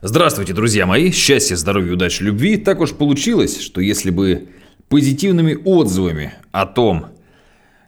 Здравствуйте, друзья мои! Счастья, здоровья, удачи, любви. Так уж получилось, что если бы позитивными отзывами о том,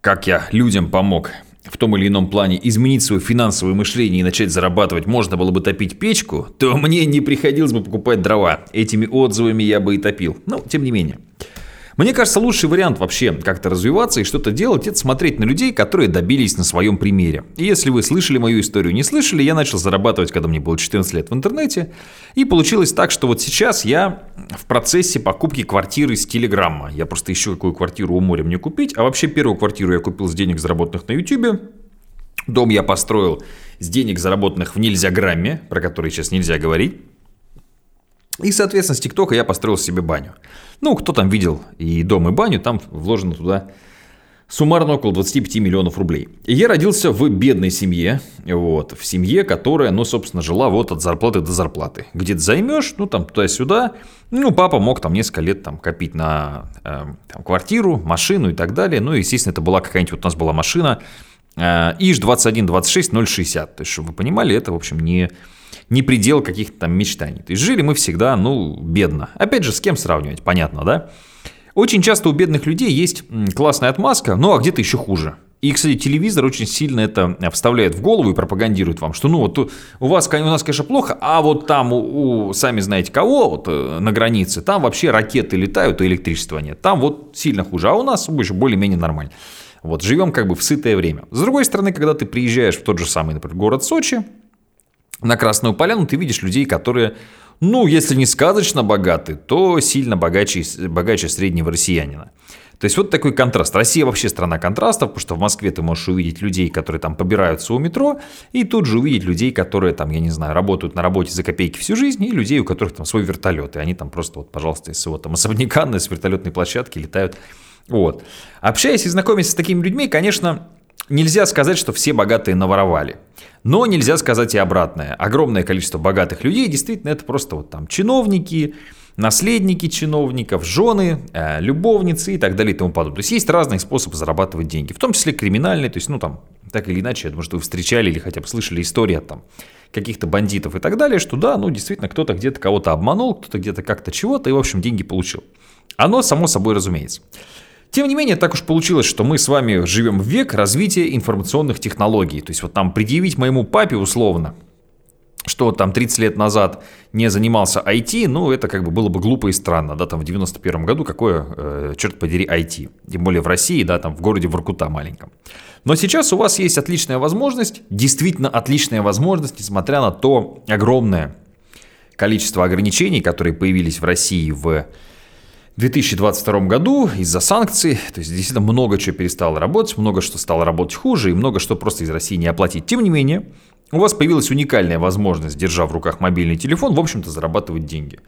как я людям помог в том или ином плане изменить свое финансовое мышление и начать зарабатывать, можно было бы топить печку, то мне не приходилось бы покупать дрова. Этими отзывами я бы и топил. Но, тем не менее. Мне кажется, лучший вариант вообще как-то развиваться и что-то делать, это смотреть на людей, которые добились на своем примере. И если вы слышали мою историю, не слышали, я начал зарабатывать, когда мне было 14 лет в интернете. И получилось так, что вот сейчас я в процессе покупки квартиры с Телеграмма. Я просто ищу, какую квартиру у моря мне купить. А вообще первую квартиру я купил с денег, заработанных на YouTube. Дом я построил с денег, заработанных в нельзя-грамме, про который сейчас нельзя говорить. И, соответственно, с ТикТока я построил себе баню. Ну, кто там видел и дом, и баню, там вложено туда суммарно около 25 миллионов рублей. И я родился в бедной семье, вот, в семье, которая, ну, собственно, жила вот от зарплаты до зарплаты. Где-то займешь, ну, там, туда-сюда. Ну, папа мог там несколько лет там копить на э, там, квартиру, машину и так далее. Ну, естественно, это была какая-нибудь, вот у нас была машина э, ИЖ 21 26 060. То есть, чтобы вы понимали, это, в общем, не не предел каких-то там мечтаний. То есть жили мы всегда, ну, бедно. Опять же, с кем сравнивать, понятно, да? Очень часто у бедных людей есть классная отмазка, ну, а где-то еще хуже. И, кстати, телевизор очень сильно это вставляет в голову и пропагандирует вам, что ну вот у вас, у нас, конечно, плохо, а вот там у, у сами знаете кого, вот э, на границе, там вообще ракеты летают, и электричества нет. Там вот сильно хуже, а у нас больше более-менее нормально. Вот, живем как бы в сытое время. С другой стороны, когда ты приезжаешь в тот же самый, например, город Сочи, на Красную Поляну ты видишь людей, которые, ну, если не сказочно богаты, то сильно богаче, богаче среднего россиянина. То есть вот такой контраст. Россия вообще страна контрастов, потому что в Москве ты можешь увидеть людей, которые там побираются у метро, и тут же увидеть людей, которые там, я не знаю, работают на работе за копейки всю жизнь, и людей, у которых там свой вертолет, и они там просто вот, пожалуйста, из своего там особняка с вертолетной площадки летают. Вот. Общаясь и знакомясь с такими людьми, конечно, Нельзя сказать, что все богатые наворовали. Но нельзя сказать и обратное. Огромное количество богатых людей действительно это просто вот там чиновники, наследники чиновников, жены, э, любовницы и так далее и тому подобное. То есть есть разные способы зарабатывать деньги, в том числе криминальные, то есть, ну там, так или иначе, я думаю, что вы встречали или хотя бы слышали истории от там каких-то бандитов и так далее, что да, ну действительно кто-то где-то кого-то обманул, кто-то где-то как-то чего-то и, в общем, деньги получил. Оно само собой разумеется. Тем не менее, так уж получилось, что мы с вами живем в век развития информационных технологий. То есть вот там предъявить моему папе условно, что там 30 лет назад не занимался IT, ну, это как бы было бы глупо и странно, да, там в 91 году какое, э, черт подери, IT, тем более в России, да, там в городе Воркута маленьком. Но сейчас у вас есть отличная возможность, действительно отличная возможность, несмотря на то огромное количество ограничений, которые появились в России в 2022 году из-за санкций, то есть действительно много чего перестало работать, много что стало работать хуже и много что просто из России не оплатить. Тем не менее, у вас появилась уникальная возможность, держа в руках мобильный телефон, в общем-то зарабатывать деньги.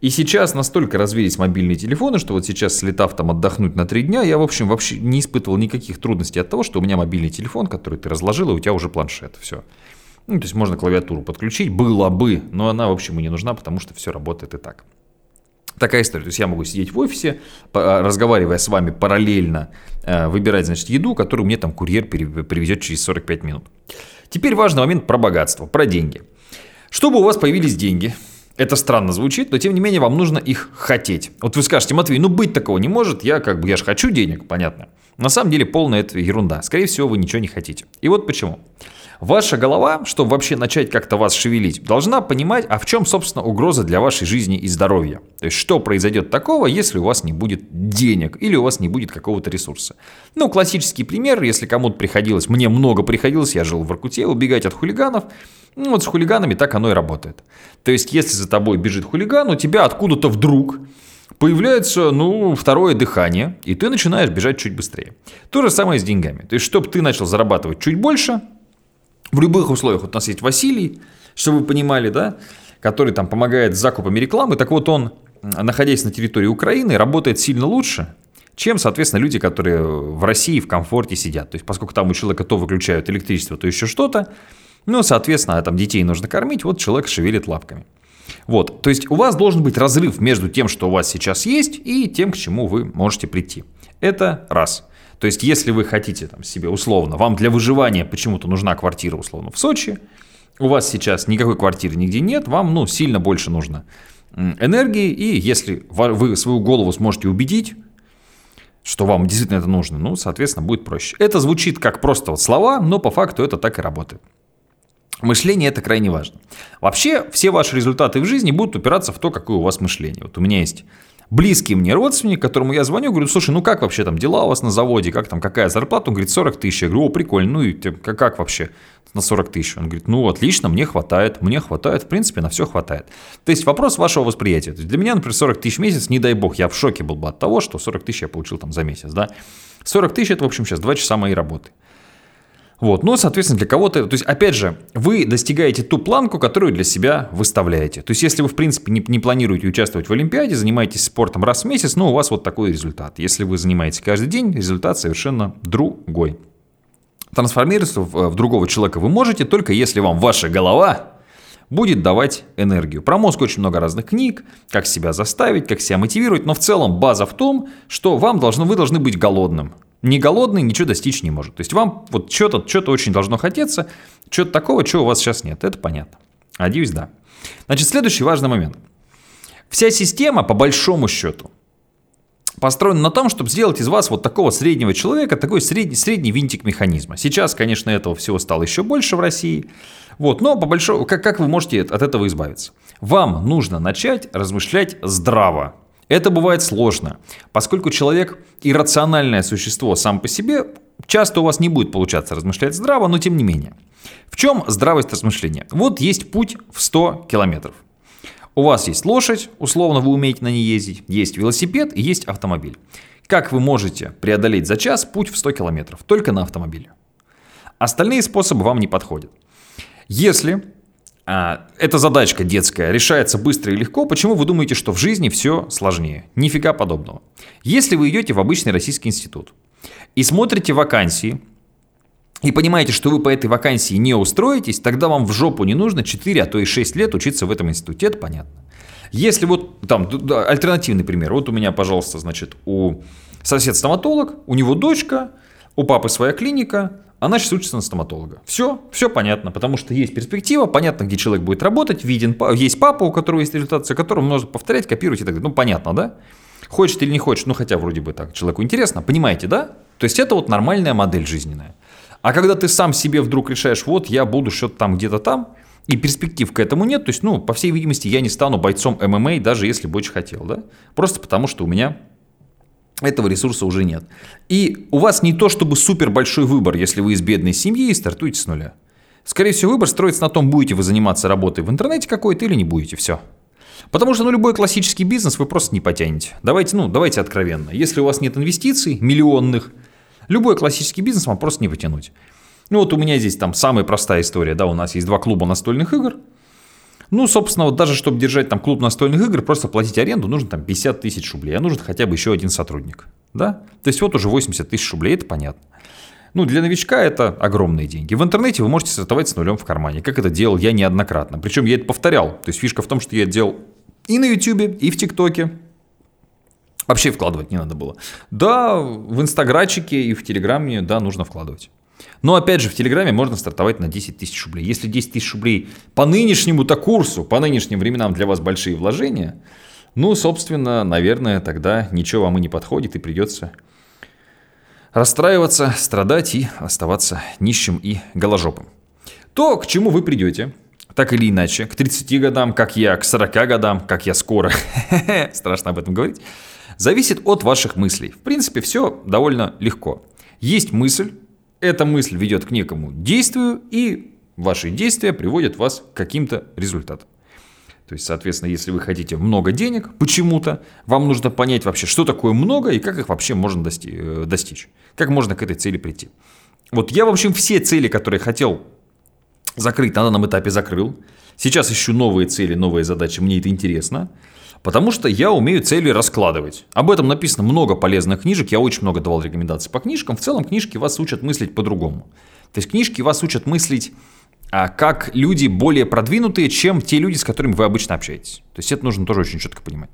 И сейчас настолько развились мобильные телефоны, что вот сейчас, слетав там отдохнуть на три дня, я, в общем, вообще не испытывал никаких трудностей от того, что у меня мобильный телефон, который ты разложил, и у тебя уже планшет. Все. Ну, то есть можно клавиатуру подключить, было бы, но она, в общем, и не нужна, потому что все работает и так. Такая история. То есть я могу сидеть в офисе, разговаривая с вами параллельно, э, выбирать, значит, еду, которую мне там курьер привезет через 45 минут. Теперь важный момент про богатство, про деньги. Чтобы у вас появились деньги, это странно звучит, но тем не менее вам нужно их хотеть. Вот вы скажете, Матвей, ну быть такого не может, я как бы, я же хочу денег, понятно. На самом деле полная это ерунда. Скорее всего, вы ничего не хотите. И вот почему. Ваша голова, чтобы вообще начать как-то вас шевелить, должна понимать, а в чем, собственно, угроза для вашей жизни и здоровья. То есть, что произойдет такого, если у вас не будет денег или у вас не будет какого-то ресурса. Ну, классический пример, если кому-то приходилось, мне много приходилось, я жил в Иркуте, убегать от хулиганов, ну, вот с хулиганами так оно и работает. То есть, если за тобой бежит хулиган, у тебя откуда-то вдруг появляется, ну, второе дыхание, и ты начинаешь бежать чуть быстрее. То же самое с деньгами. То есть, чтобы ты начал зарабатывать чуть больше, в любых условиях. Вот у нас есть Василий, чтобы вы понимали, да, который там помогает с закупами рекламы. Так вот он, находясь на территории Украины, работает сильно лучше, чем, соответственно, люди, которые в России в комфорте сидят. То есть, поскольку там у человека то выключают электричество, то еще что-то, ну, соответственно, там детей нужно кормить, вот человек шевелит лапками. Вот, то есть у вас должен быть разрыв между тем, что у вас сейчас есть, и тем, к чему вы можете прийти. Это раз. То есть, если вы хотите там, себе условно, вам для выживания почему-то нужна квартира условно в Сочи, у вас сейчас никакой квартиры нигде нет, вам ну, сильно больше нужно энергии, и если вы свою голову сможете убедить, что вам действительно это нужно, ну, соответственно, будет проще. Это звучит как просто вот слова, но по факту это так и работает. Мышление это крайне важно. Вообще, все ваши результаты в жизни будут упираться в то, какое у вас мышление. Вот у меня есть близкий мне родственник, которому я звоню, говорю, слушай, ну как вообще там дела у вас на заводе, как там, какая зарплата? Он говорит, 40 тысяч. Я говорю, о, прикольно, ну и как, как вообще на 40 тысяч? Он говорит, ну отлично, мне хватает, мне хватает, в принципе, на все хватает. То есть вопрос вашего восприятия. То есть для меня, например, 40 тысяч в месяц, не дай бог, я в шоке был бы от того, что 40 тысяч я получил там за месяц, да. 40 тысяч это, в общем, сейчас 2 часа моей работы. Вот, но, соответственно, для кого-то, то есть, опять же, вы достигаете ту планку, которую для себя выставляете. То есть, если вы, в принципе, не, не планируете участвовать в Олимпиаде, занимаетесь спортом раз в месяц, ну, у вас вот такой результат. Если вы занимаетесь каждый день, результат совершенно другой. Трансформироваться в, в другого человека вы можете, только если вам ваша голова будет давать энергию. Про мозг очень много разных книг, как себя заставить, как себя мотивировать, но в целом база в том, что вам должно, вы должны быть голодным не голодный ничего достичь не может. То есть вам вот что-то что очень должно хотеться, что-то такого, чего у вас сейчас нет. Это понятно. Надеюсь, да. Значит, следующий важный момент. Вся система, по большому счету, построена на том, чтобы сделать из вас вот такого среднего человека, такой средний, средний винтик механизма. Сейчас, конечно, этого всего стало еще больше в России. Вот, но по большому, как, как вы можете от этого избавиться? Вам нужно начать размышлять здраво. Это бывает сложно, поскольку человек иррациональное существо сам по себе, часто у вас не будет получаться размышлять здраво, но тем не менее. В чем здравость размышления? Вот есть путь в 100 километров. У вас есть лошадь, условно вы умеете на ней ездить, есть велосипед и есть автомобиль. Как вы можете преодолеть за час путь в 100 километров? Только на автомобиле. Остальные способы вам не подходят. Если а, эта задачка детская решается быстро и легко, почему вы думаете, что в жизни все сложнее? Нифига подобного. Если вы идете в обычный российский институт и смотрите вакансии, и понимаете, что вы по этой вакансии не устроитесь, тогда вам в жопу не нужно 4, а то и 6 лет учиться в этом институте, это понятно. Если вот там альтернативный пример, вот у меня, пожалуйста, значит, у сосед стоматолог, у него дочка, у папы своя клиника, она сейчас учится на стоматолога. Все, все понятно, потому что есть перспектива, понятно, где человек будет работать, виден, есть папа, у которого есть результат, о котором можно повторять, копировать и так далее. Ну, понятно, да? Хочет или не хочет, ну, хотя вроде бы так, человеку интересно, понимаете, да? То есть это вот нормальная модель жизненная. А когда ты сам себе вдруг решаешь, вот я буду что-то там, где-то там, и перспектив к этому нет, то есть, ну, по всей видимости, я не стану бойцом ММА, даже если бы очень хотел, да? Просто потому что у меня этого ресурса уже нет. И у вас не то чтобы супер большой выбор, если вы из бедной семьи и стартуете с нуля. Скорее всего, выбор строится на том, будете вы заниматься работой в интернете какой-то или не будете. Все. Потому что ну, любой классический бизнес вы просто не потянете. Давайте, ну, давайте откровенно. Если у вас нет инвестиций миллионных, любой классический бизнес вам просто не потянуть. Ну вот у меня здесь там самая простая история. Да, у нас есть два клуба настольных игр – ну, собственно, вот даже чтобы держать там клуб настольных игр, просто платить аренду нужно там 50 тысяч рублей, а нужен хотя бы еще один сотрудник. Да? То есть вот уже 80 тысяч рублей, это понятно. Ну, для новичка это огромные деньги. В интернете вы можете стартовать с нулем в кармане, как это делал я неоднократно. Причем я это повторял. То есть фишка в том, что я это делал и на YouTube, и в ТикТоке. Вообще вкладывать не надо было. Да, в инстаграчике и в телеграме, да, нужно вкладывать. Но опять же, в Телеграме можно стартовать на 10 тысяч рублей. Если 10 тысяч рублей по нынешнему-то курсу, по нынешним временам для вас большие вложения, ну, собственно, наверное, тогда ничего вам и не подходит, и придется расстраиваться, страдать и оставаться нищим и голожопым. То, к чему вы придете, так или иначе, к 30 годам, как я, к 40 годам, как я скоро, страшно об этом говорить, зависит от ваших мыслей. В принципе, все довольно легко. Есть мысль, эта мысль ведет к некому действию, и ваши действия приводят вас к каким-то результатам. То есть, соответственно, если вы хотите много денег почему-то, вам нужно понять вообще, что такое много и как их вообще можно э, достичь. Как можно к этой цели прийти. Вот я, в общем, все цели, которые хотел закрыть, на данном этапе закрыл. Сейчас ищу новые цели, новые задачи, мне это интересно. Потому что я умею цели раскладывать. Об этом написано много полезных книжек, я очень много давал рекомендаций по книжкам. В целом книжки вас учат мыслить по-другому. То есть книжки вас учат мыслить а, как люди более продвинутые, чем те люди, с которыми вы обычно общаетесь. То есть это нужно тоже очень четко понимать.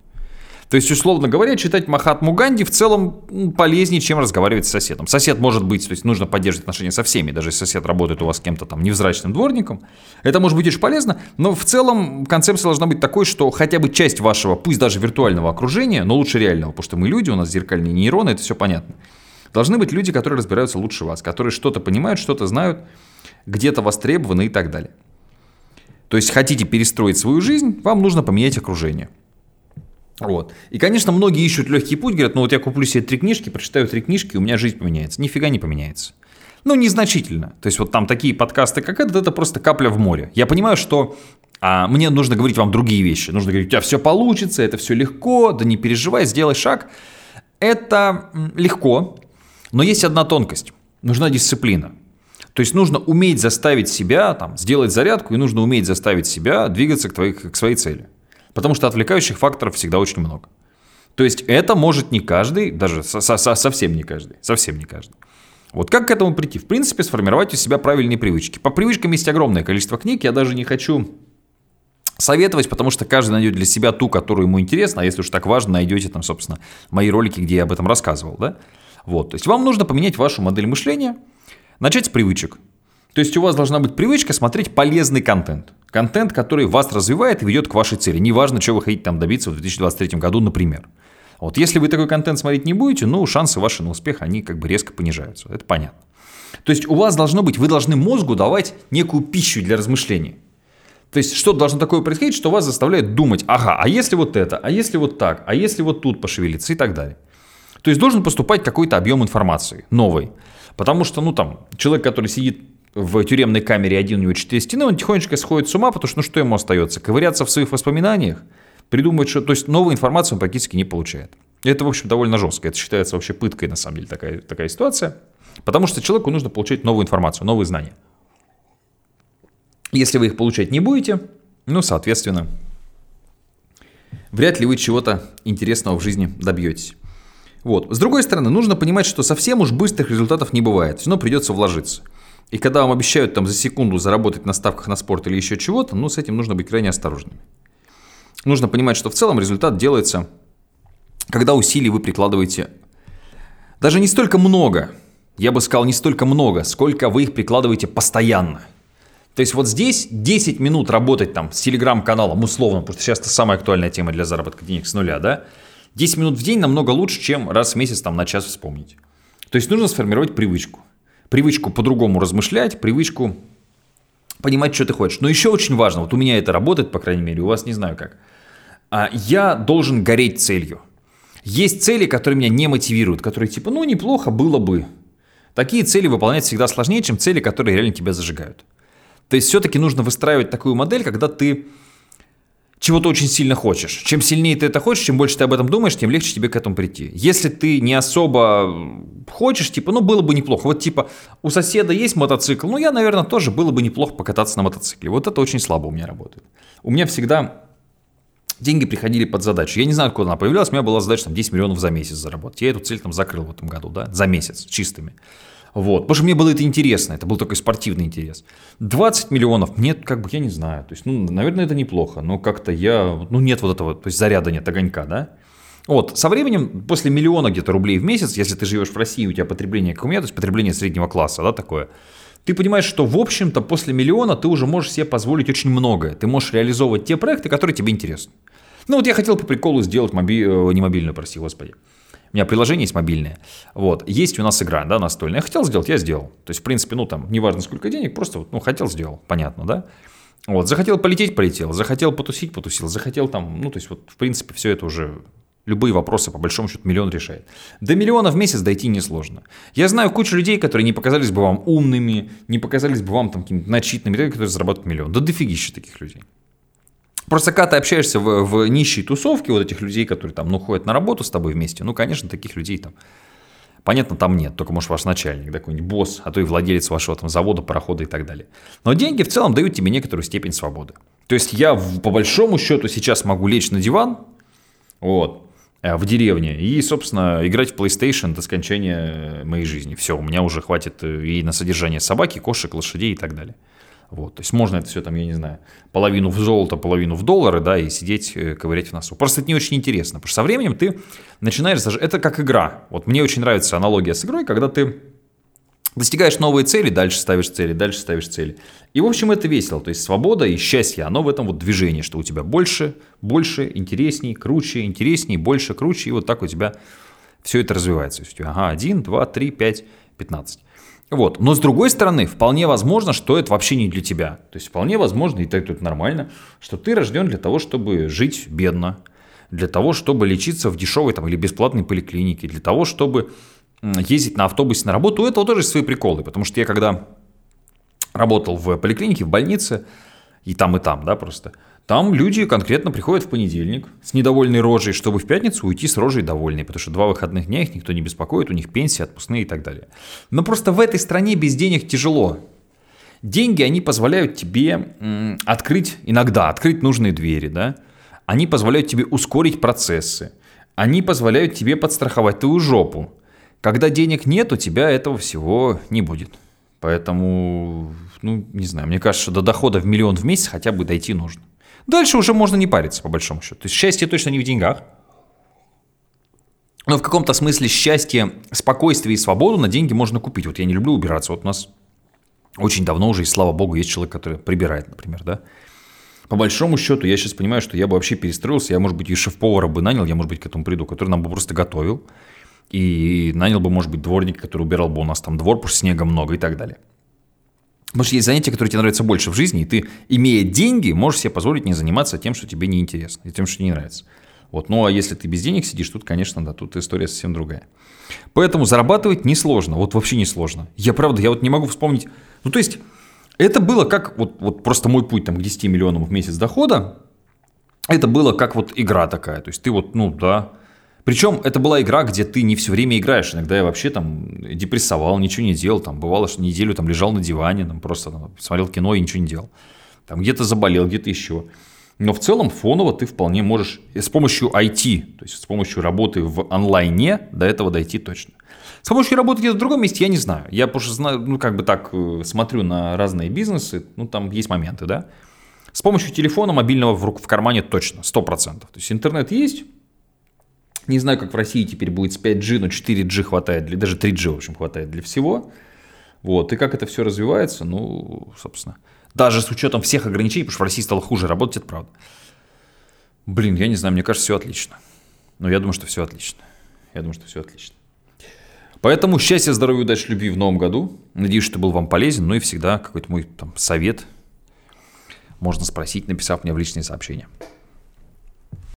То есть, условно говоря, читать Махатму Ганди в целом полезнее, чем разговаривать с соседом. Сосед может быть, то есть нужно поддерживать отношения со всеми, даже если сосед работает у вас с кем-то там невзрачным дворником. Это может быть очень полезно, но в целом концепция должна быть такой, что хотя бы часть вашего, пусть даже виртуального окружения, но лучше реального, потому что мы люди, у нас зеркальные нейроны, это все понятно. Должны быть люди, которые разбираются лучше вас, которые что-то понимают, что-то знают, где-то востребованы и так далее. То есть хотите перестроить свою жизнь, вам нужно поменять окружение. Вот. И, конечно, многие ищут легкий путь, говорят, ну вот я куплю себе три книжки, прочитаю три книжки, у меня жизнь поменяется. Нифига не поменяется. Ну, незначительно. То есть вот там такие подкасты, как этот, это просто капля в море. Я понимаю, что а, мне нужно говорить вам другие вещи. Нужно говорить, у тебя все получится, это все легко, да не переживай, сделай шаг. Это легко, но есть одна тонкость. Нужна дисциплина. То есть нужно уметь заставить себя, там, сделать зарядку, и нужно уметь заставить себя двигаться к, твоей, к своей цели. Потому что отвлекающих факторов всегда очень много. То есть это может не каждый, даже со со совсем не каждый, совсем не каждый. Вот как к этому прийти? В принципе, сформировать у себя правильные привычки. По привычкам есть огромное количество книг, я даже не хочу советовать, потому что каждый найдет для себя ту, которую ему интересно, а если уж так важно, найдете там, собственно, мои ролики, где я об этом рассказывал, да? Вот, то есть вам нужно поменять вашу модель мышления – Начать с привычек. То есть у вас должна быть привычка смотреть полезный контент. Контент, который вас развивает и ведет к вашей цели. Неважно, что вы хотите там добиться в 2023 году, например. Вот если вы такой контент смотреть не будете, ну, шансы ваши на успех, они как бы резко понижаются. Это понятно. То есть у вас должно быть, вы должны мозгу давать некую пищу для размышлений. То есть что-то должно такое происходить, что вас заставляет думать, ага, а если вот это, а если вот так, а если вот тут пошевелиться и так далее. То есть должен поступать какой-то объем информации новый. Потому что, ну там, человек, который сидит в тюремной камере один, у него четыре стены, он тихонечко сходит с ума, потому что ну что ему остается? Ковыряться в своих воспоминаниях, придумывать, что... То есть новую информацию он практически не получает. Это, в общем, довольно жестко. Это считается вообще пыткой, на самом деле, такая, такая ситуация. Потому что человеку нужно получать новую информацию, новые знания. Если вы их получать не будете, ну, соответственно, вряд ли вы чего-то интересного в жизни добьетесь. Вот. С другой стороны, нужно понимать, что совсем уж быстрых результатов не бывает. Все равно придется вложиться. И когда вам обещают там за секунду заработать на ставках на спорт или еще чего-то, ну с этим нужно быть крайне осторожными. Нужно понимать, что в целом результат делается, когда усилий вы прикладываете даже не столько много, я бы сказал не столько много, сколько вы их прикладываете постоянно. То есть вот здесь 10 минут работать там с телеграм-каналом, условно, потому что сейчас это самая актуальная тема для заработка денег с нуля, да, 10 минут в день намного лучше, чем раз в месяц там на час вспомнить. То есть нужно сформировать привычку. Привычку по-другому размышлять, привычку понимать, что ты хочешь. Но еще очень важно, вот у меня это работает, по крайней мере, у вас не знаю как. А, я должен гореть целью. Есть цели, которые меня не мотивируют, которые типа, ну неплохо было бы. Такие цели выполнять всегда сложнее, чем цели, которые реально тебя зажигают. То есть все-таки нужно выстраивать такую модель, когда ты чего ты очень сильно хочешь. Чем сильнее ты это хочешь, чем больше ты об этом думаешь, тем легче тебе к этому прийти. Если ты не особо хочешь, типа, ну было бы неплохо. Вот типа у соседа есть мотоцикл, ну я, наверное, тоже было бы неплохо покататься на мотоцикле. Вот это очень слабо у меня работает. У меня всегда деньги приходили под задачу. Я не знаю, откуда она появилась, у меня была задача там 10 миллионов за месяц заработать. Я эту цель там закрыл в этом году, да, за месяц, чистыми. Вот. Потому что мне было это интересно, это был такой спортивный интерес. 20 миллионов, нет, как бы, я не знаю. То есть, ну, наверное, это неплохо, но как-то я, ну, нет вот этого, то есть заряда нет, огонька, да. Вот, со временем, после миллиона где-то рублей в месяц, если ты живешь в России, у тебя потребление, как у меня, то есть потребление среднего класса, да, такое, ты понимаешь, что, в общем-то, после миллиона ты уже можешь себе позволить очень многое. Ты можешь реализовывать те проекты, которые тебе интересны. Ну, вот я хотел по приколу сделать моби... Э, не мобильную, прости господи. У меня приложение есть мобильное. Вот. Есть у нас игра, да, настольная. Я хотел сделать, я сделал. То есть, в принципе, ну, там, неважно сколько денег, просто, ну, хотел, сделал. Понятно, да? Вот. Захотел полететь, полетел. Захотел потусить, потусил. Захотел там, ну, то есть, вот, в принципе, все это уже Любые вопросы, по большому счету, миллион решает. До миллиона в месяц дойти несложно. Я знаю кучу людей, которые не показались бы вам умными, не показались бы вам там какими-то начитанными, которые зарабатывают миллион. Да дофигища таких людей. Просто когда ты общаешься в, в нищей тусовке, вот этих людей, которые там, ну, ходят на работу с тобой вместе, ну, конечно, таких людей там, понятно, там нет, только, может, ваш начальник, да, какой-нибудь босс, а то и владелец вашего там завода, парохода и так далее. Но деньги в целом дают тебе некоторую степень свободы. То есть я, по большому счету, сейчас могу лечь на диван, вот, э, в деревне и, собственно, играть в PlayStation до скончания моей жизни. Все, у меня уже хватит э, и на содержание собаки, кошек, лошадей и так далее. Вот, то есть можно это все там, я не знаю, половину в золото, половину в доллары, да, и сидеть, э, ковырять в носу. Просто это не очень интересно, потому что со временем ты начинаешь даже, это как игра. Вот мне очень нравится аналогия с игрой, когда ты достигаешь новые цели, дальше ставишь цели, дальше ставишь цели. И, в общем, это весело. То есть свобода и счастье, оно в этом вот движении, что у тебя больше, больше, интересней, круче, интересней, больше, круче, и вот так у тебя все это развивается. То есть, ага, 1, 2, 3, 5, 15. Вот. Но с другой стороны, вполне возможно, что это вообще не для тебя. То есть вполне возможно, и так это нормально, что ты рожден для того, чтобы жить бедно, для того, чтобы лечиться в дешевой там, или бесплатной поликлинике, для того, чтобы ездить на автобусе на работу. У этого тоже свои приколы, потому что я когда работал в поликлинике, в больнице, и там, и там, да, просто – там люди конкретно приходят в понедельник с недовольной рожей, чтобы в пятницу уйти с рожей довольной, потому что два выходных дня их никто не беспокоит, у них пенсии, отпускные и так далее. Но просто в этой стране без денег тяжело. Деньги, они позволяют тебе открыть, иногда открыть нужные двери, да? Они позволяют тебе ускорить процессы. Они позволяют тебе подстраховать твою жопу. Когда денег нет, у тебя этого всего не будет. Поэтому, ну, не знаю, мне кажется, до дохода в миллион в месяц хотя бы дойти нужно. Дальше уже можно не париться, по большому счету. То есть счастье точно не в деньгах. Но в каком-то смысле счастье, спокойствие и свободу на деньги можно купить. Вот я не люблю убираться. Вот у нас очень давно уже, и слава богу, есть человек, который прибирает, например, да. По большому счету, я сейчас понимаю, что я бы вообще перестроился, я, может быть, и шеф-повара бы нанял, я, может быть, к этому приду, который нам бы просто готовил, и нанял бы, может быть, дворника, который убирал бы у нас там двор, потому что снега много и так далее. Потому что есть занятия, которые тебе нравятся больше в жизни, и ты, имея деньги, можешь себе позволить не заниматься тем, что тебе не интересно, и тем, что не нравится. Вот. Ну а если ты без денег сидишь, тут, конечно, да, тут история совсем другая. Поэтому зарабатывать несложно, вот вообще несложно. Я правда, я вот не могу вспомнить. Ну то есть, это было как вот, вот просто мой путь там, к 10 миллионам в месяц дохода. Это было как вот игра такая. То есть ты вот, ну да, причем это была игра, где ты не все время играешь. Иногда я вообще там депрессовал, ничего не делал. Там бывало, что неделю там лежал на диване, там просто там, смотрел кино и ничего не делал. Там где-то заболел, где-то еще. Но в целом фоново ты вполне можешь с помощью IT, то есть с помощью работы в онлайне до этого дойти точно. С помощью работы где-то в другом месте я не знаю. Я просто знаю, ну как бы так э, смотрю на разные бизнесы, ну там есть моменты, да. С помощью телефона мобильного в, в кармане точно, 100%. То есть интернет есть, не знаю, как в России теперь будет с 5G, но 4G хватает, для, даже 3G, в общем, хватает для всего. Вот, и как это все развивается, ну, собственно, даже с учетом всех ограничений, потому что в России стало хуже работать, это правда. Блин, я не знаю, мне кажется, все отлично. Но я думаю, что все отлично. Я думаю, что все отлично. Поэтому счастья, здоровья, удачи, любви в новом году. Надеюсь, что был вам полезен. Ну и всегда какой-то мой там совет можно спросить, написав мне в личные сообщения.